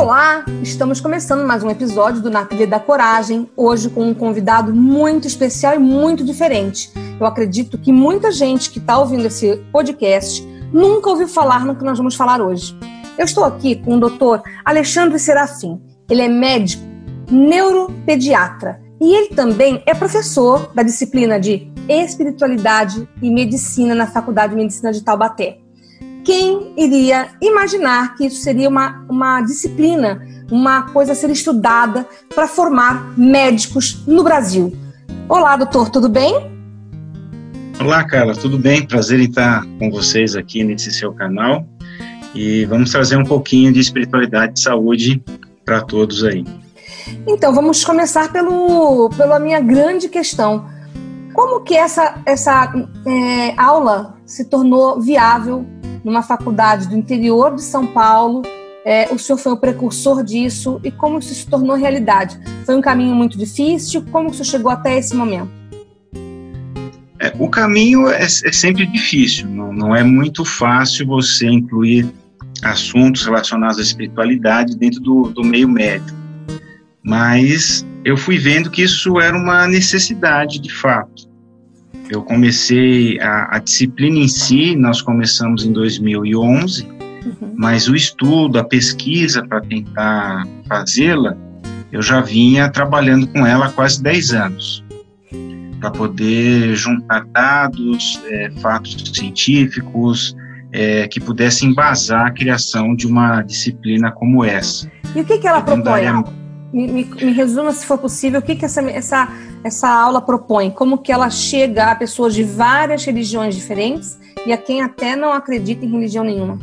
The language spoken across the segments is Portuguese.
Olá, estamos começando mais um episódio do Na Trilha da Coragem, hoje com um convidado muito especial e muito diferente. Eu acredito que muita gente que está ouvindo esse podcast nunca ouviu falar no que nós vamos falar hoje. Eu estou aqui com o doutor Alexandre Serafim. Ele é médico, neuropediatra e ele também é professor da disciplina de espiritualidade e medicina na Faculdade de Medicina de Taubaté. Quem iria imaginar que isso seria uma, uma disciplina, uma coisa a ser estudada para formar médicos no Brasil? Olá, doutor, tudo bem? Olá, Carla, tudo bem? Prazer em estar com vocês aqui nesse seu canal e vamos trazer um pouquinho de espiritualidade e saúde para todos aí. Então, vamos começar pelo, pela minha grande questão. Como que essa, essa é, aula se tornou viável numa faculdade do interior de São Paulo? É, o senhor foi o precursor disso e como isso se tornou realidade? Foi um caminho muito difícil? Como o senhor chegou até esse momento? É, o caminho é, é, sempre difícil, não, não é muito fácil você incluir assuntos relacionados à espiritualidade dentro do, do meio médico mas eu fui vendo que isso era uma necessidade de fato. Eu comecei a, a disciplina em si, nós começamos em 2011, uhum. mas o estudo, a pesquisa para tentar fazê-la, eu já vinha trabalhando com ela há quase 10 anos, para poder juntar dados, é, fatos científicos, é, que pudessem embasar a criação de uma disciplina como essa. E o que, que ela propõe? Me, me, me, resuma, se for possível, o que, que essa, essa, essa aula propõe? Como que ela chega a pessoas de várias religiões diferentes e a quem até não acredita em religião nenhuma?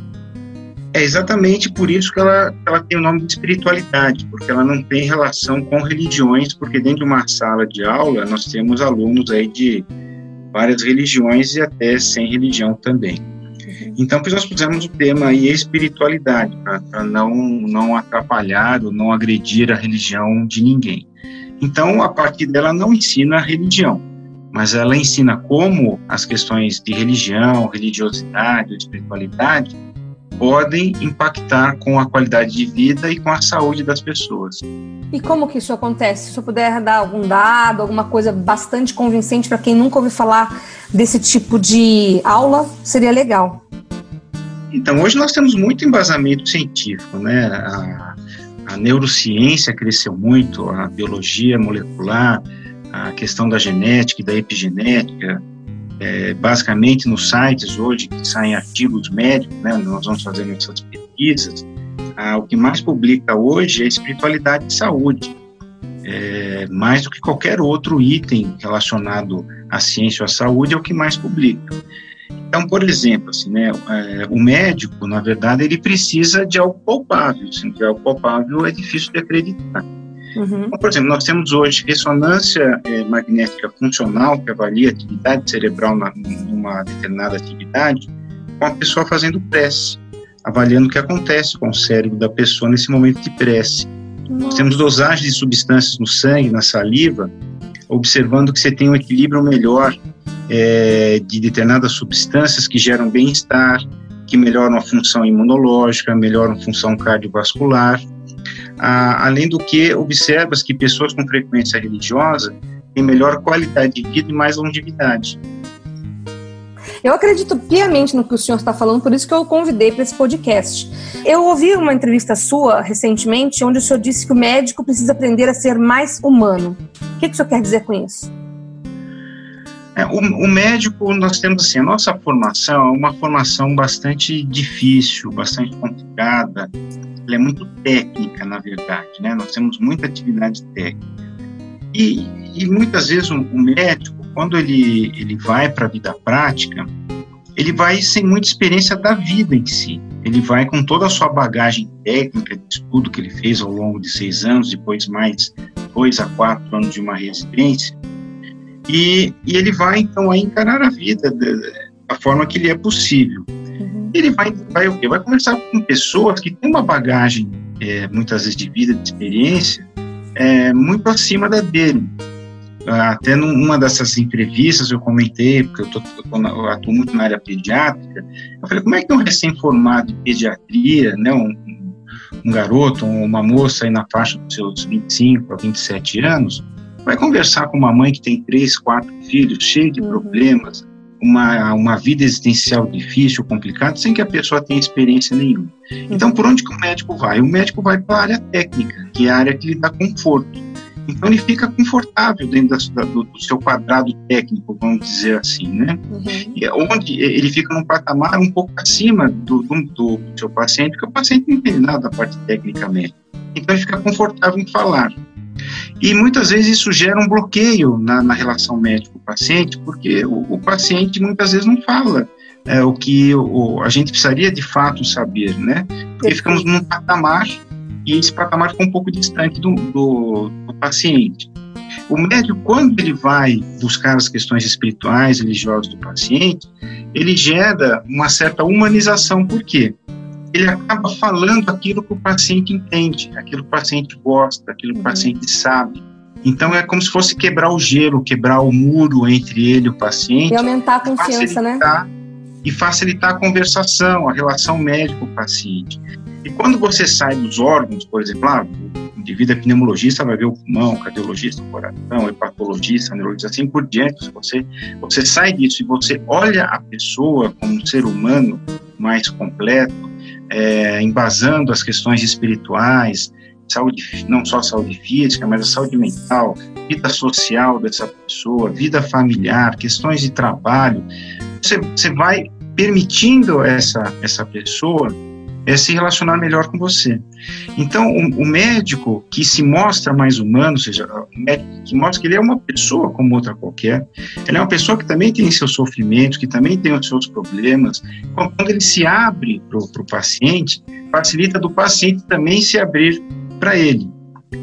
É exatamente por isso que ela, ela tem o nome de espiritualidade, porque ela não tem relação com religiões, porque dentro de uma sala de aula nós temos alunos aí de várias religiões e até sem religião também. Então, por isso nós pusemos o tema aí espiritualidade, para não, não atrapalhar ou não agredir a religião de ninguém. Então, a partir dela não ensina a religião, mas ela ensina como as questões de religião, religiosidade, espiritualidade podem impactar com a qualidade de vida e com a saúde das pessoas. E como que isso acontece? Se eu puder dar algum dado, alguma coisa bastante convincente para quem nunca ouviu falar desse tipo de aula, seria legal. Então, hoje nós temos muito embasamento científico, né? A, a neurociência cresceu muito, a biologia molecular, a questão da genética e da epigenética, é, basicamente nos sites hoje que saem artigos médicos, né, nós vamos fazendo essas pesquisas, ah, o que mais publica hoje é espiritualidade e saúde, é, mais do que qualquer outro item relacionado à ciência ou à saúde é o que mais publica. Então, por exemplo, assim, né, é, o médico, na verdade, ele precisa de algo palpável. Se não tiver algo palpável, é difícil de acreditar. Uhum. Então, por exemplo, nós temos hoje ressonância é, magnética funcional, que avalia a atividade cerebral na, numa determinada atividade, com a pessoa fazendo prece, avaliando o que acontece com o cérebro da pessoa nesse momento de prece. Nossa. Nós temos dosagem de substâncias no sangue, na saliva, observando que você tem um equilíbrio melhor é, de determinadas substâncias que geram bem-estar, que melhoram a função imunológica, melhoram a função cardiovascular. Ah, além do que, observa-se que pessoas com frequência religiosa têm melhor qualidade de vida e mais longevidade. Eu acredito piamente no que o senhor está falando, por isso que eu o convidei para esse podcast. Eu ouvi uma entrevista sua recentemente, onde o senhor disse que o médico precisa aprender a ser mais humano. O que, que o senhor quer dizer com isso? É, o, o, médico, nós temos assim, a nossa formação é uma formação bastante difícil, bastante complicada, ela é muito técnica, na verdade, né? Nós temos muita atividade técnica. E, e muitas vezes o, o médico, quando ele, ele vai para a vida prática, ele vai sem muita experiência da vida em si. Ele vai com toda a sua bagagem técnica de estudo que ele fez ao longo de seis anos, depois mais dois a quatro anos de uma residência, e, e ele vai então a encarar a vida da forma que lhe é possível. Uhum. Ele vai, vai, vai conversar com pessoas que têm uma bagagem, é, muitas vezes de vida, de experiência, é, muito acima da dele. Até numa dessas entrevistas eu comentei, porque eu, tô, eu atuo muito na área pediátrica, eu falei, como é que um recém-formado em pediatria, né, um, um garoto, uma moça aí na faixa dos seus 25 a 27 anos, vai conversar com uma mãe que tem três, quatro filhos, cheio de uhum. problemas, uma, uma vida existencial difícil, complicada, sem que a pessoa tenha experiência nenhuma. Uhum. Então, por onde que o médico vai? O médico vai para a área técnica, que é a área que lhe dá conforto. Então, ele fica confortável dentro da, do, do, seu quadrado técnico, vamos dizer assim, né? Uhum. E é onde ele fica num patamar um pouco acima do, do, do seu paciente, porque o paciente não entende nada da parte técnica mesmo. Então, ele fica confortável em falar. E muitas vezes isso gera um bloqueio na, na relação médico-paciente, porque o, o, paciente muitas vezes não fala é, o que o, a gente precisaria de fato saber, né? Porque ficamos num patamar e esse patamar fica um pouco distante do, do, do paciente. O médico, quando ele vai buscar as questões espirituais, religiosas do paciente, ele gera uma certa humanização. Por quê? Ele acaba falando aquilo que o paciente entende, aquilo que o paciente gosta, aquilo que o uhum. paciente sabe. Então é como se fosse quebrar o gelo, quebrar o muro entre ele e o paciente. E aumentar a confiança, né? E facilitar a conversação, a relação médico-paciente. E quando você sai dos órgãos, por exemplo, ah, o indivíduo é pneumologista, vai ver o pulmão, o cardiologista, o coração, hepatologista, neurologista, assim por diante. Você, você sai disso e você olha a pessoa como um ser humano mais completo, é, embasando as questões espirituais, saúde, não só saúde física, mas a saúde mental, vida social dessa pessoa, vida familiar, questões de trabalho. Você, você vai permitindo essa, essa pessoa é se relacionar melhor com você. Então, o, o, médico que se mostra mais humano, ou seja, o médico que mostra que ele é uma pessoa como outra qualquer, ele é uma pessoa que também tem seus sofrimentos, que também tem os seus problemas. Quando ele se abre para o paciente, facilita do paciente também se abrir para ele.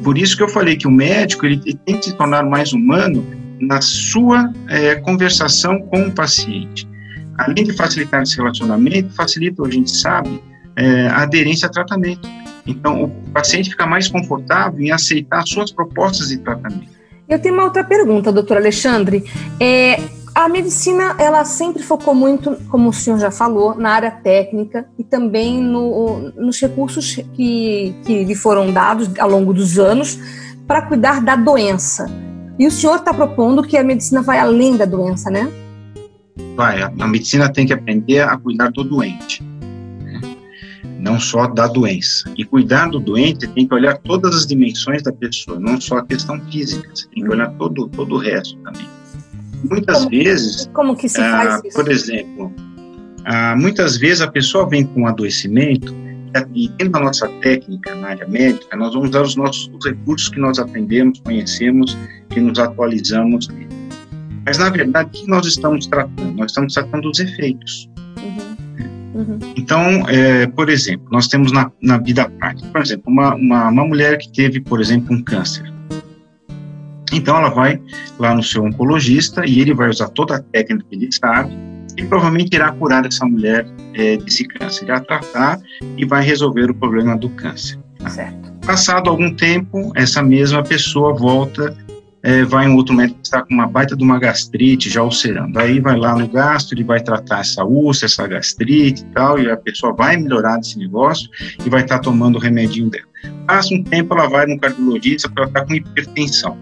Por isso que eu falei que o médico ele, ele tem que se tornar mais humano na sua é, conversação com o paciente. Além de facilitar esse relacionamento, facilita, a gente sabe, é, a aderência a tratamento. Então, o paciente fica mais confortável em aceitar suas propostas de tratamento. Eu tenho uma outra pergunta, doutor Alexandre. É, a medicina, ela sempre focou muito, como o senhor já falou, na área técnica e também no, nos recursos que, que lhe foram dados ao longo dos anos para cuidar da doença. E o senhor está propondo que a medicina vai além da doença, né? Vai, a, a medicina tem que aprender a cuidar do doente não só da doença. E cuidar do doente tem que olhar todas as dimensões da pessoa, não só a questão física, você tem que olhar todo, todo o resto também. Muitas como, vezes. Como que se faz ah, isso? Por exemplo, ah, muitas vezes a pessoa vem com um adoecimento e dentro da nossa técnica na área médica, nós vamos dar os nossos os recursos que nós aprendemos, conhecemos, que nos atualizamos. Mas, na verdade, o que nós estamos tratando? Nós estamos tratando os efeitos. Uhum. Então, é, por exemplo, nós temos na, na vida prática, por exemplo, uma, uma, uma mulher que teve, por exemplo, um câncer. Então, ela vai lá no seu oncologista e ele vai usar toda a técnica que ele sabe e provavelmente irá curar essa mulher é, desse câncer, irá tratar e vai resolver o problema do câncer. Tá? Passado algum tempo, essa mesma pessoa volta é, vai um outro médico que está com uma baita de uma gastrite já ulcerando. Aí vai lá no gastro, ele vai tratar essa úlcera, essa gastrite e tal, e a pessoa vai melhorar desse negócio e vai estar tá tomando o remedinho dela. Passa um tempo, ela vai no cardiologista para estar tá com hipertensão.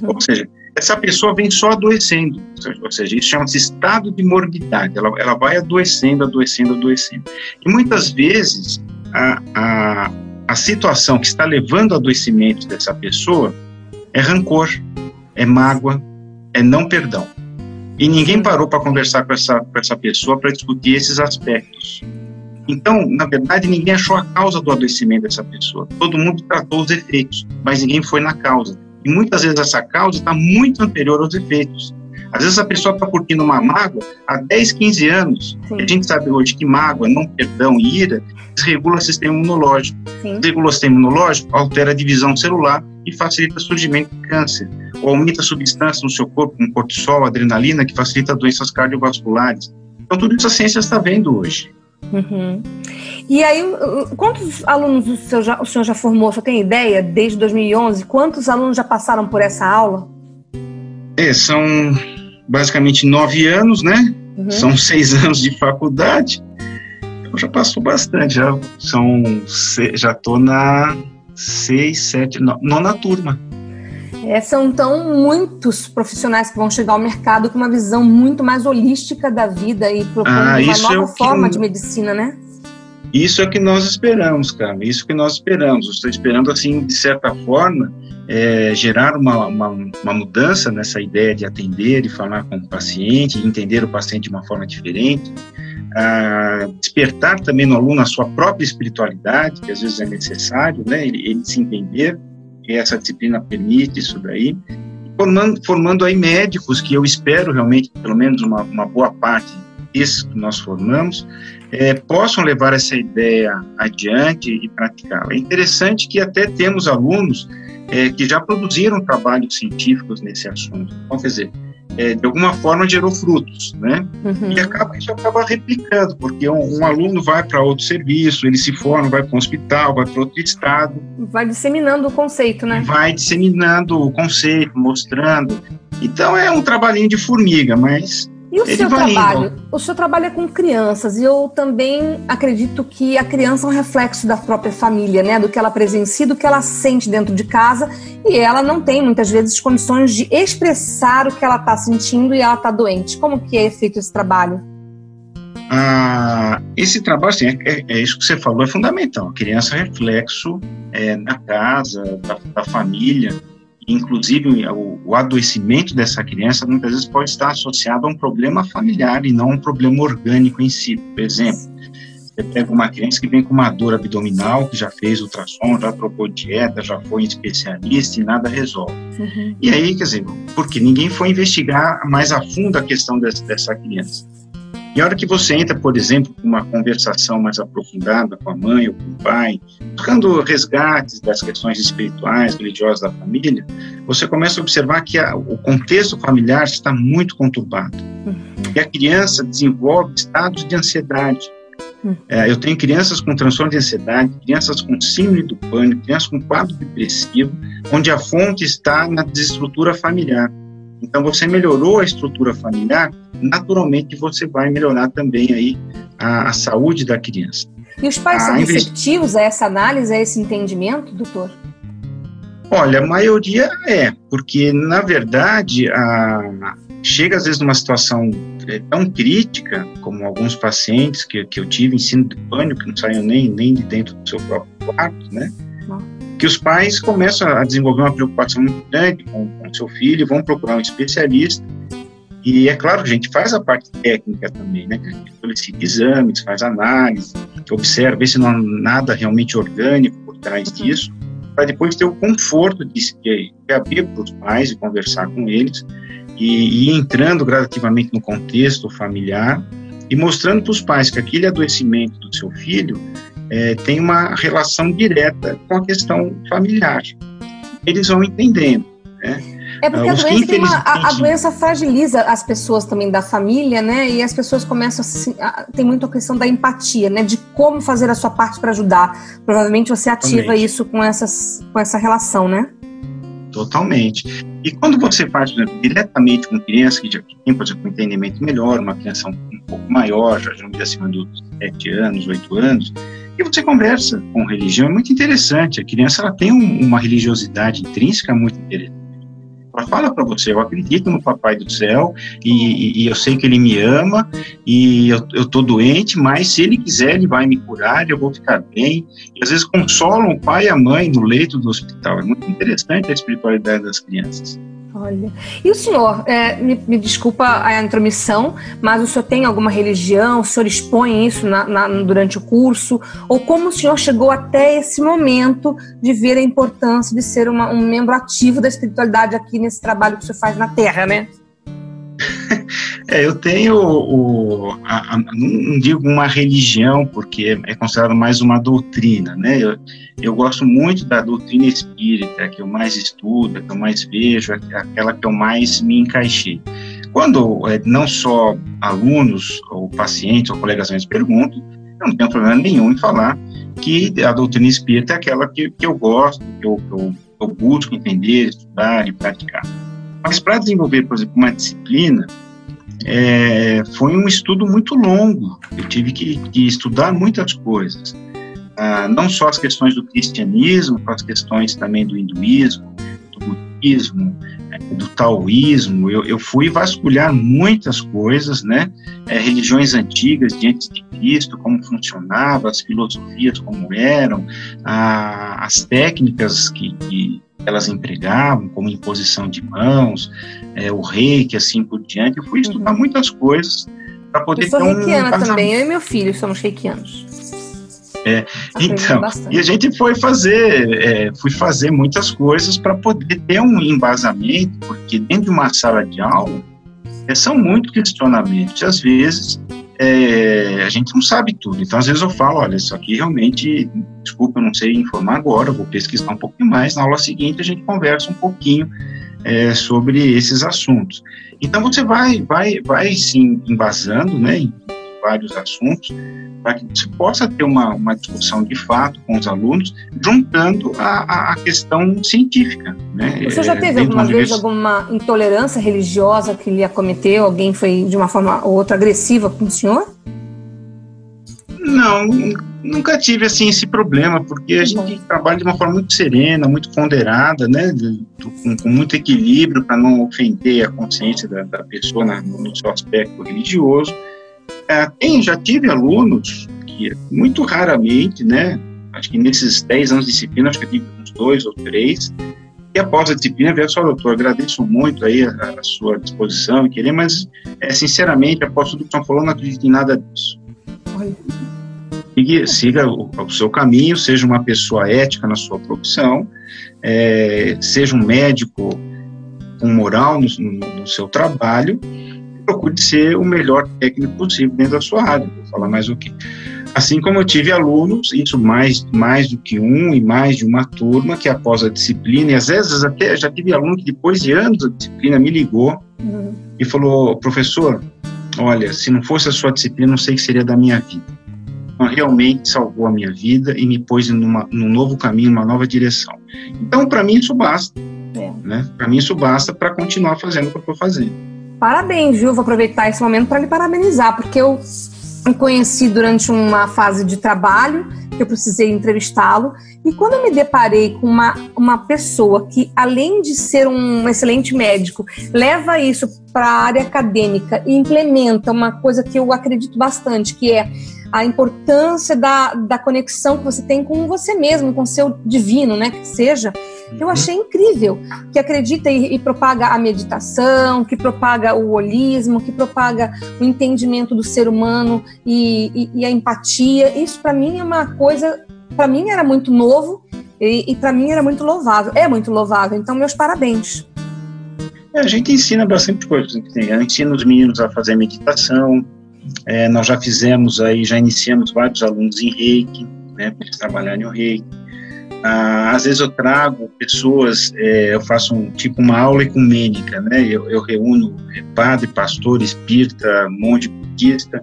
Uhum. Ou seja, essa pessoa vem só adoecendo, ou seja, isso chama-se estado de morbidade, ela, ela vai adoecendo, adoecendo, adoecendo. E muitas vezes a, a, a situação que está levando ao adoecimento dessa pessoa é rancor, é mágoa, é não perdão. E ninguém parou para conversar com essa, com essa pessoa para discutir esses aspectos. Então, na verdade, ninguém achou a causa do adoecimento dessa pessoa. Todo mundo tratou os efeitos, mas ninguém foi na causa. E muitas vezes essa causa está muito anterior aos efeitos. Às vezes a pessoa está curtindo uma mágoa há 10, 15 anos. A gente sabe hoje que mágoa, não perdão e ira desregula o sistema imunológico. Sim. Desregula o sistema imunológico, altera a divisão celular e facilita o surgimento de câncer. Ou aumenta a substância no seu corpo, como cortisol, adrenalina, que facilita doenças cardiovasculares. Então, tudo isso a ciência está vendo hoje. Uhum. E aí, quantos alunos o senhor, já, o senhor já formou? Você tem ideia, desde 2011? Quantos alunos já passaram por essa aula? É, são basicamente nove anos, né? Uhum. São seis anos de faculdade. Então já passou bastante, já são, já estou na seis, sete, nona turma. É, são então muitos profissionais que vão chegar ao mercado com uma visão muito mais holística da vida e propondo ah, uma nova é forma que... de medicina, né? Isso é o que nós esperamos, cara. Isso que nós esperamos. estou esperando, assim, de certa forma, é, gerar uma, uma, uma, mudança nessa ideia de atender, de falar com o paciente, entender o paciente de uma forma diferente, despertar também no aluno a sua própria espiritualidade, que às vezes é necessário, né? Ele, ele se entender, e essa disciplina permite isso daí. Formando, formando aí médicos, que eu espero realmente, pelo menos uma, uma boa parte desses que nós formamos, é, possam levar essa ideia adiante e praticá-la. É interessante que até temos alunos é, que já produziram trabalhos científicos nesse assunto. Então, quer dizer, é, de alguma forma gerou frutos, né? Uhum. E acaba, isso acaba replicando, porque um, um aluno vai para outro serviço, ele se forma, vai para um hospital, vai para outro estado. Vai disseminando o conceito, né? Vai disseminando o conceito, mostrando. Então é um trabalhinho de formiga, mas e o Ele seu trabalho? Indo. O seu trabalho é com crianças e eu também acredito que a criança é um reflexo da própria família, né? Do que ela presencia, do que ela sente dentro de casa e ela não tem muitas vezes condições de expressar o que ela está sentindo e ela está doente. Como que é feito esse trabalho? Ah, esse trabalho, assim, é, é, é, isso que você falou, é fundamental. A criança é reflexo é, na casa, da, da família. Inclusive, o, o, adoecimento dessa criança muitas vezes pode estar associado a um problema familiar e não a um problema orgânico em si. Por exemplo, você pega uma criança que vem com uma dor abdominal, que já fez ultrassom, já trocou dieta, já foi especialista e nada resolve. Uhum. E aí, quer dizer, porque ninguém foi investigar mais a fundo a questão dessa, dessa criança. E a hora que você entra, por exemplo, com uma conversação mais aprofundada com a mãe ou com o pai, buscando resgates das questões espirituais, religiosas da família, você começa a observar que a, o contexto familiar está muito conturbado. Uhum. E a criança desenvolve estados de ansiedade. Uhum. É, eu tenho crianças com transtorno de ansiedade, crianças com síndrome do pânico, crianças com quadro depressivo, onde a fonte está na desestrutura familiar. Então, você melhorou a estrutura familiar, naturalmente você vai melhorar também aí a, a saúde da criança. E os pais a são receptivos a essa análise, a esse entendimento, doutor? Olha, a maioria é, porque na verdade a, chega às vezes numa situação é, tão crítica, como alguns pacientes que, que eu tive ensino de pânico, que não saíam nem, nem de dentro do seu próprio quarto, né? Que os pais começam a desenvolver uma preocupação muito grande com o seu filho, vão procurar um especialista. E é claro a gente faz a parte técnica também, né? A gente solicita exames, faz análise, observa, vê se não há nada realmente orgânico por trás disso, para depois ter o conforto de, de abrir para os pais e conversar com eles e, e entrando gradativamente no contexto familiar e mostrando para os pais que aquele adoecimento do seu filho é, tem uma relação direta com a questão familiar. Eles vão entendendo, né? É porque a doença, uma, a, a doença, fragiliza as pessoas também da família, né? E as pessoas começam a, a tem muito a questão da empatia, né? De como fazer a sua parte para ajudar. Provavelmente você ativa Totalmente. isso com, essas, com essa relação, né? Totalmente. E quando você faz exemplo, diretamente com criança que já tem, por exemplo, um entendimento melhor, uma criança um, um pouco maior, já de acima dos 7 anos, 8 anos, e você conversa com religião, é muito interessante. A criança ela tem um, uma religiosidade intrínseca muito interessante. Ela fala para você: eu acredito no Papai do Céu e, e, eu sei que Ele me ama e eu, eu tô doente, mas se Ele quiser, Ele vai me curar, eu vou ficar bem. E às vezes consolam o pai e a mãe no leito do hospital. É muito interessante a espiritualidade das crianças. Olha. E o senhor, é, me, me, desculpa a intromissão, mas o senhor tem alguma religião? O senhor expõe isso na, na, durante o curso? Ou como o senhor chegou até esse momento de ver a importância de ser uma, um membro ativo da espiritualidade aqui nesse trabalho que o senhor faz na Terra, né? é, eu tenho, o, a, a, não digo uma religião, porque é considerado mais uma doutrina, né? Eu, eu gosto muito da doutrina espírita, que eu mais estudo, que eu mais vejo, aquela que eu mais me encaixei. Quando é, não só alunos, ou pacientes, ou colegas me perguntam, eu não tenho problema nenhum em falar que a doutrina espírita é aquela que, que eu gosto, que eu, que eu, eu busco entender, estudar e praticar. Mas para desenvolver, por exemplo, uma disciplina, é, foi um estudo muito longo. Eu tive que, que estudar muitas coisas. Ah, não só as questões do cristianismo, as questões também do hinduísmo, do budismo, é, do taoísmo. Eu, eu fui vasculhar muitas coisas, né? É, religiões antigas diante de Cristo, como funcionava, as filosofias como eram, a, as técnicas que, que elas empregavam, como imposição de mãos, é, o reiki, assim por diante. Eu fui estudar uhum. muitas coisas para poder eu sou ter um reikiana também, eu e meu filho somos reikianos. É, então, bastante. e a gente foi fazer, é, fui fazer muitas coisas para poder ter um embasamento, porque dentro de uma sala de aula é, são muitos questionamentos. E às vezes é, a gente não sabe tudo. Então, às vezes eu falo, olha, isso aqui realmente, desculpa, eu não sei informar agora, vou pesquisar um pouquinho mais. Na aula seguinte a gente conversa um pouquinho é, sobre esses assuntos. Então você vai, vai, vai se embasando, né, vários assuntos para que você possa ter uma, uma discussão de fato com os alunos, juntando a, a questão científica. Né? Você já teve alguma vez alguma intolerância religiosa que lhe acometeu? Alguém foi de uma forma ou outra agressiva com o senhor? Não, nunca tive assim esse problema, porque a gente trabalha de uma forma muito serena, muito ponderada, né, com, com muito equilíbrio para não ofender a consciência da, da pessoa na, no seu aspecto religioso. É, tem, já tive alunos que, muito raramente, né, acho que nesses 10 anos de disciplina, acho que eu tive uns dois ou três, e após a disciplina, veio só, doutor, agradeço muito aí a, a, sua disposição e querer, mas, é, sinceramente, após tudo que estão falando, não acredito em nada disso. Siga, siga o, o, seu caminho, seja uma pessoa ética na sua profissão, é, seja um médico com moral no, no, no seu trabalho, procure ser o melhor técnico possível dentro da sua área. Vou falar mais o que. Assim como eu tive alunos, isso mais, mais do que um e mais de uma turma, que após a disciplina, e às vezes até já tive aluno que depois de anos da disciplina me ligou uhum. e falou: professor, olha, se não fosse a sua disciplina, não sei o que seria da minha vida. Então, realmente salvou a minha vida e me pôs numa, num novo caminho, numa nova direção. Então, para mim, isso basta. É. Né? Para mim, isso basta para continuar fazendo o que eu estou fazendo. Parabéns, viu? Vou aproveitar esse momento para lhe parabenizar, porque eu o conheci durante uma fase de trabalho, que eu precisei entrevistá-lo, e quando eu me deparei com uma, uma pessoa que, além de ser um excelente médico, leva isso para a área acadêmica e implementa uma coisa que eu acredito bastante, que é a importância da, da conexão que você tem com você mesmo, com seu divino, né? Que seja. Eu uhum. achei incrível que acredita e, e, propaga a meditação, que propaga o holismo, que propaga o entendimento do ser humano e, e, e a empatia. Isso para mim é uma coisa, para mim era muito novo e, para mim era muito louvável. É muito louvável. Então meus parabéns. É, a gente ensina bastante coisas. Né? Ensina os meninos a fazer meditação, é, nós já fizemos aí, já iniciamos vários alunos em reiki, né, para eles trabalharem o reiki. Ah, às vezes eu trago pessoas, é, eu faço um, tipo uma aula ecumênica, né, eu, eu reúno padre, pastor, espírita, monge budista,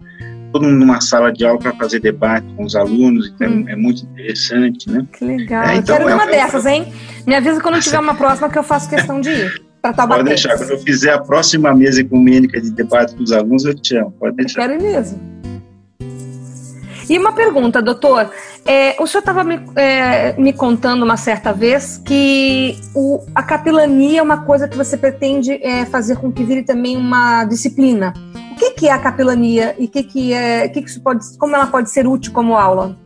todo mundo numa sala de aula para fazer debate com os alunos, então hum. é muito interessante, né. Que legal, é, então, eu quero é, uma dessas, hein? Me avisa quando tiver uma próxima que eu faço questão de ir. Pode deixar, quando eu fizer a próxima mesa ecumênica de debate com os alunos, eu te chamo. Pode deixar. Eu quero mesmo. E uma pergunta, doutor. É, o senhor estava me, é, me, contando uma certa vez que o, a capelania é uma coisa que você pretende é, fazer com que vire também uma disciplina. O que, que é a capelania e que que é, que que isso pode, como ela pode ser útil como aula?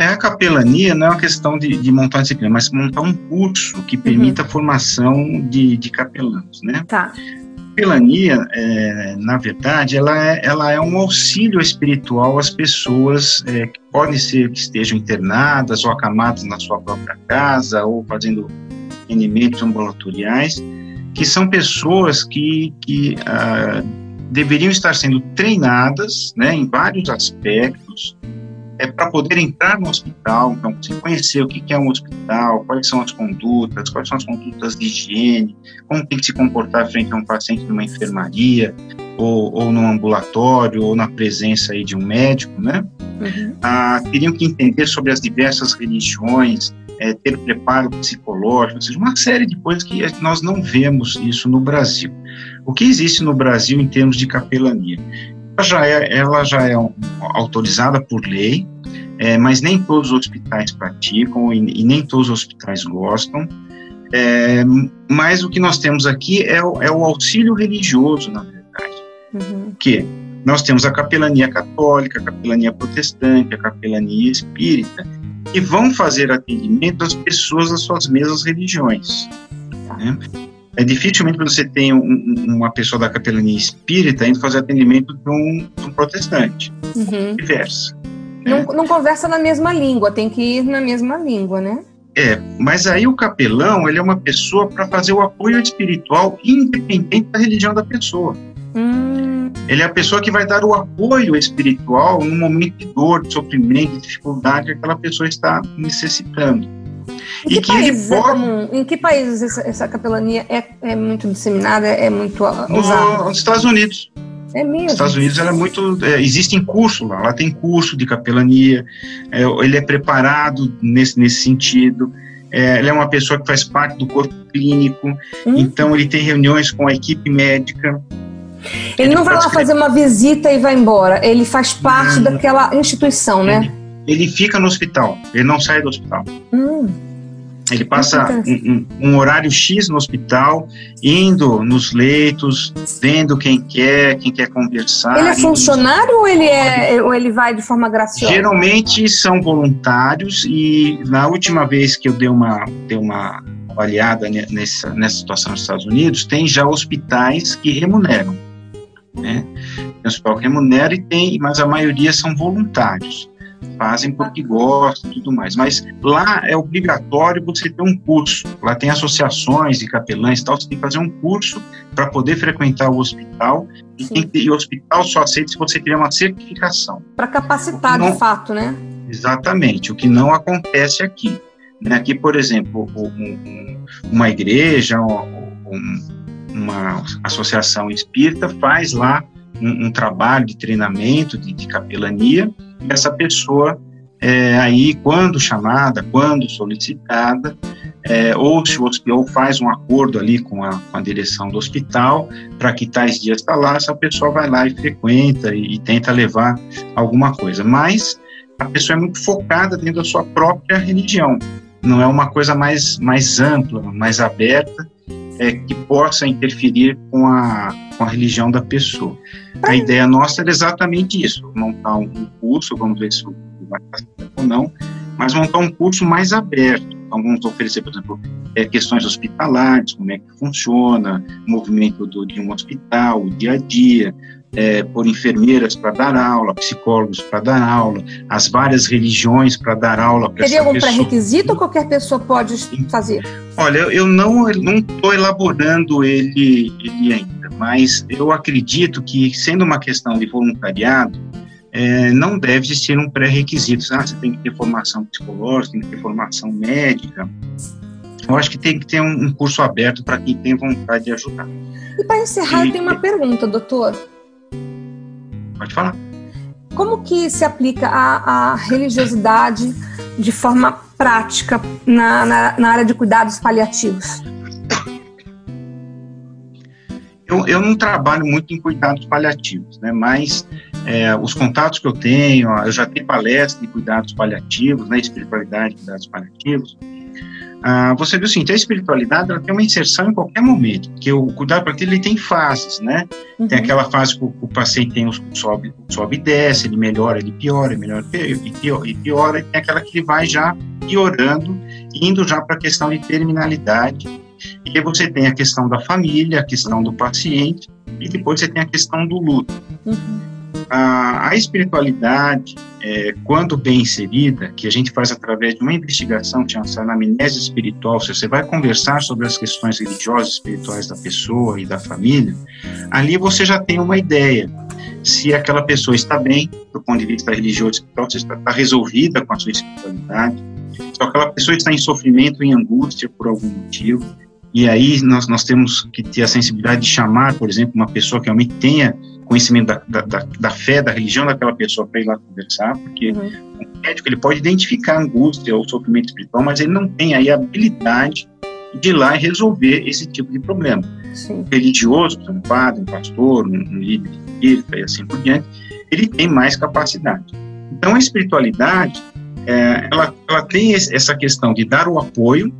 É, a capelania não é uma questão de, de montar uma disciplina, mas montar um curso que permita uhum. a formação de, de capelãos, né? Tá. Capelania, é, na verdade, ela é, ela é um auxílio espiritual às pessoas é, que podem ser que estejam internadas ou acamadas na sua própria casa ou fazendo atendimentos ambulatoriais, que são pessoas que, que uh, deveriam estar sendo treinadas né, em vários aspectos é, para poder entrar no hospital, então, conhecer o que é um hospital, quais são as condutas, quais são as condutas de higiene, como tem que se comportar frente a um paciente numa enfermaria, ou, ou no ambulatório, ou na presença aí de um médico, né? Uhum. Ah, teriam que entender sobre as diversas religiões, é, ter preparo psicológico, ou seja, uma série de coisas que nós não vemos isso no Brasil. O que existe no Brasil em termos de capelania? Ela já é, ela já é autorizada por lei, é, mas nem todos os hospitais praticam e, e nem todos os hospitais gostam. É, mas o que nós temos aqui é o, é o auxílio religioso, na verdade. Uhum. Que nós temos a capelania católica, a capelania protestante, a capelania espírita, que vão fazer atendimento às pessoas das suas mesmas religiões. Né? É dificilmente você tem um, uma pessoa da capelania espírita indo fazer atendimento de um, de um protestante. Uhum. Diversa. Não, não conversa na mesma língua, tem que ir na mesma língua, né? É, mas aí o capelão, ele é uma pessoa para fazer o apoio espiritual independente da religião da pessoa. Hum. Ele é a pessoa que vai dar o apoio espiritual no momento de dor, de sofrimento, de dificuldade que aquela pessoa está necessitando. Em que, que países é comum? Em que países essa, essa capelania é, é, muito disseminada, é muito usada? Nos Estados Unidos. É mesmo? Nos Estados Unidos ela é muito. É, existem cursos lá, lá tem curso de capelania, é, ele é preparado nesse, nesse sentido. É, ele é uma pessoa que faz parte do corpo clínico, hum. então ele tem reuniões com a equipe médica. Ele, ele não vai lá fazer uma visita e vai embora, ele faz parte hum. daquela instituição, né? Ele, ele, fica no hospital, ele não sai do hospital. Hum. Ele passa um, um, horário X no hospital, indo nos leitos, vendo quem quer, quem quer conversar. Ele é funcionário ou ele, é, ou ele vai de forma graciosa? Geralmente são voluntários e na última vez que eu dei uma, dei uma avaliada nessa, nessa situação nos Estados Unidos, tem já hospitais que remuneram. Né? Tem hospital que remunera e tem, mas a maioria são voluntários fazem porque gostam e tudo mais. Mas lá é obrigatório você ter um curso. Lá tem associações de capelães e tal, você tem que fazer um curso para poder frequentar o hospital. E, tem que, e o hospital só aceita se você tiver uma certificação. Para capacitar não, de fato, né? Exatamente, o que não acontece aqui. Né? Aqui, por exemplo, um, uma igreja, um, uma associação espírita faz lá um, trabalho de treinamento de, de capelania essa pessoa é, aí, quando chamada, quando solicitada, é, ou se o hospital faz um acordo ali com a, com a direção do hospital para que tais dias está lá, essa pessoa vai lá e frequenta e, e, tenta levar alguma coisa. Mas a pessoa é muito focada dentro da sua própria religião, não é uma coisa mais, mais ampla, mais aberta, é, que possa interferir com a, com a religião da pessoa. A ideia nossa era exatamente isso, montar um curso, vamos ver se vai dar ou não, mas montar um curso mais aberto. Então, vamos oferecer, por exemplo, é, questões hospitalares, como é que funciona, o movimento do, de um hospital, o dia a dia, é, por enfermeiras para dar aula, psicólogos para dar aula, as várias religiões para dar aula. Teria algum pré-requisito ou qualquer pessoa pode fazer? Olha, eu não estou elaborando ele, ele ainda, mas eu acredito que, sendo uma questão de voluntariado, é, não deve existir um pré-requisito. Ah, você tem que ter formação psicológica, tem que ter formação médica. Eu acho que tem que ter um, um curso aberto para quem tem vontade de ajudar. E para encerrar, e, tem uma pergunta, doutor. Pode falar. Como que se aplica a, a religiosidade de forma prática na, na, na, área de cuidados paliativos? Eu, eu não trabalho muito em cuidados paliativos, né? mas é, os contatos que eu tenho, eu já tenho palestras de cuidados paliativos, né, espiritualidade de cuidados paliativos, ah, você viu assim, a espiritualidade ela tem uma inserção em qualquer momento, porque o cuidado para ele tem fases, né? Uhum. Tem aquela fase que o, o paciente tem os sobe, sobe e desce, ele melhora, ele piora, ele melhora e piora, e piora, e tem aquela que ele vai já piorando, indo já para a questão de terminalidade. E aí você tem a questão da família, a questão do paciente, e depois você tem a questão do luto. Uhum. A, a espiritualidade, é, quando bem inserida, que a gente faz através de uma investigação que chama-se anamnese espiritual, se você vai conversar sobre as questões religiosas espirituais da pessoa e da família, ali você já tem uma ideia se aquela pessoa está bem, do ponto de vista religioso espiritual, se está, está resolvida com a sua espiritualidade, se aquela pessoa está em sofrimento, em angústia por algum motivo, e aí nós, nós temos que ter a sensibilidade de chamar, por exemplo, uma pessoa que realmente tenha conhecimento da, da, da, da fé, da religião daquela pessoa para ir lá conversar, porque uhum. o médico ele pode identificar a angústia ou sofrimento espiritual, mas ele não tem aí a habilidade de ir lá e resolver esse tipo de problema. Sim. religioso, um padre, um pastor, um, um líder espírita e assim por diante, ele tem mais capacidade. Então a espiritualidade, é, ela, ela tem essa questão de dar o apoio,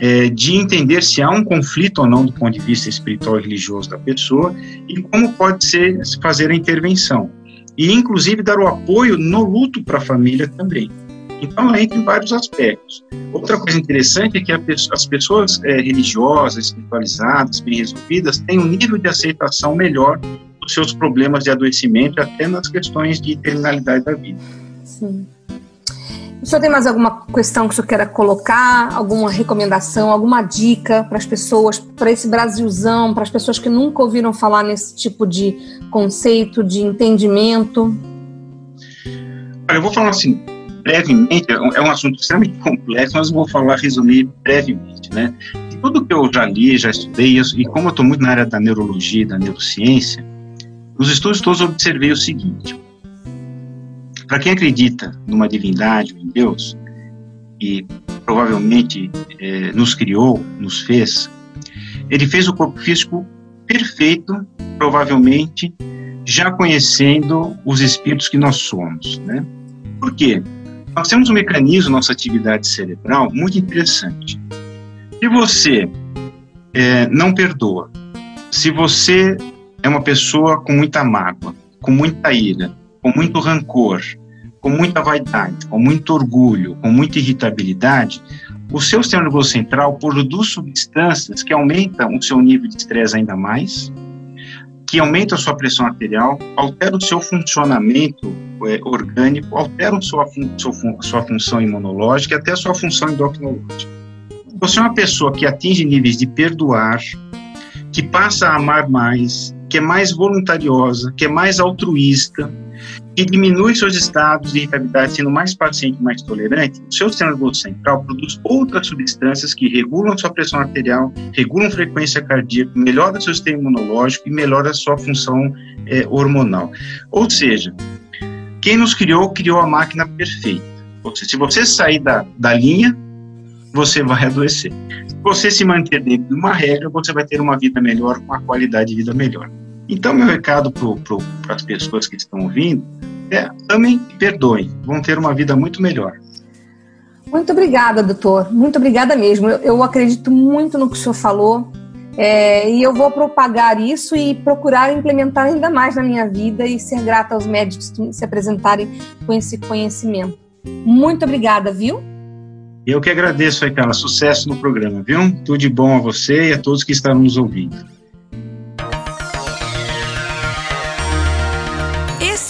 é, de entender se há um conflito ou não do ponto de vista espiritual e religioso da pessoa e como pode ser fazer a intervenção. E, inclusive, dar o apoio no luto para a família também. Então, ela entra em vários aspectos. Outra coisa interessante é que as pessoas é, religiosas, espiritualizadas, bem resolvidas, têm um nível de aceitação melhor dos seus problemas de adoecimento, até nas questões de terminalidade da vida. Sim. O senhor tem mais alguma questão que o senhor queira colocar? Alguma recomendação, alguma dica para as pessoas, para esse Brasilzão, para as pessoas que nunca ouviram falar nesse tipo de conceito, de entendimento? Eu vou falar assim, brevemente, é um é assunto extremamente complexo, mas vou falar, resumir brevemente, né? Tudo que eu já li, já estudei, e como eu estou muito na área da neurologia, da neurociência, nos estudos todos observei o seguinte, para quem acredita numa divindade, em Deus, e provavelmente é, nos criou, nos fez, ele fez o corpo físico perfeito, provavelmente já conhecendo os espíritos que nós somos, né? Por quê? Nós temos um mecanismo, nossa atividade cerebral, muito interessante. Se você é, não perdoa, se você é uma pessoa com muita mágoa, com muita ira, com muito rancor, com muita vaidade, com muito orgulho, com muita irritabilidade, o seu sistema nervoso central produz substâncias que aumentam o seu nível de estresse ainda mais, que aumentam a sua pressão arterial, alteram o seu funcionamento é, orgânico, alteram sua, sua, sua função imunológica e até a sua função endocrinológica. Você é uma pessoa que atinge níveis de perdoar, que passa a amar mais, que é mais voluntariosa, que é mais altruísta, que diminui seus estados de irritabilidade, sendo mais paciente e mais tolerante, o seu sistema nervoso central produz outras substâncias que regulam sua pressão arterial, regulam frequência cardíaca, melhora seu sistema imunológico e melhora sua função é, hormonal. Ou seja, quem nos criou, criou a máquina perfeita. Ou seja, se você sair da, da linha, você vai adoecer. Se você se manter dentro de uma regra, você vai ter uma vida melhor, uma qualidade de vida melhor. Então, meu recado para as pessoas que estão ouvindo é amem e perdoem, vão ter uma vida muito melhor. Muito obrigada, doutor. Muito obrigada mesmo. Eu, eu acredito muito no que o senhor falou é, e eu vou propagar isso e procurar implementar ainda mais na minha vida e ser grata aos médicos que se apresentarem com esse conhecimento. Muito obrigada, viu? Eu que agradeço, Carla. Sucesso no programa, viu? Tudo de bom a você e a todos que estão nos ouvindo.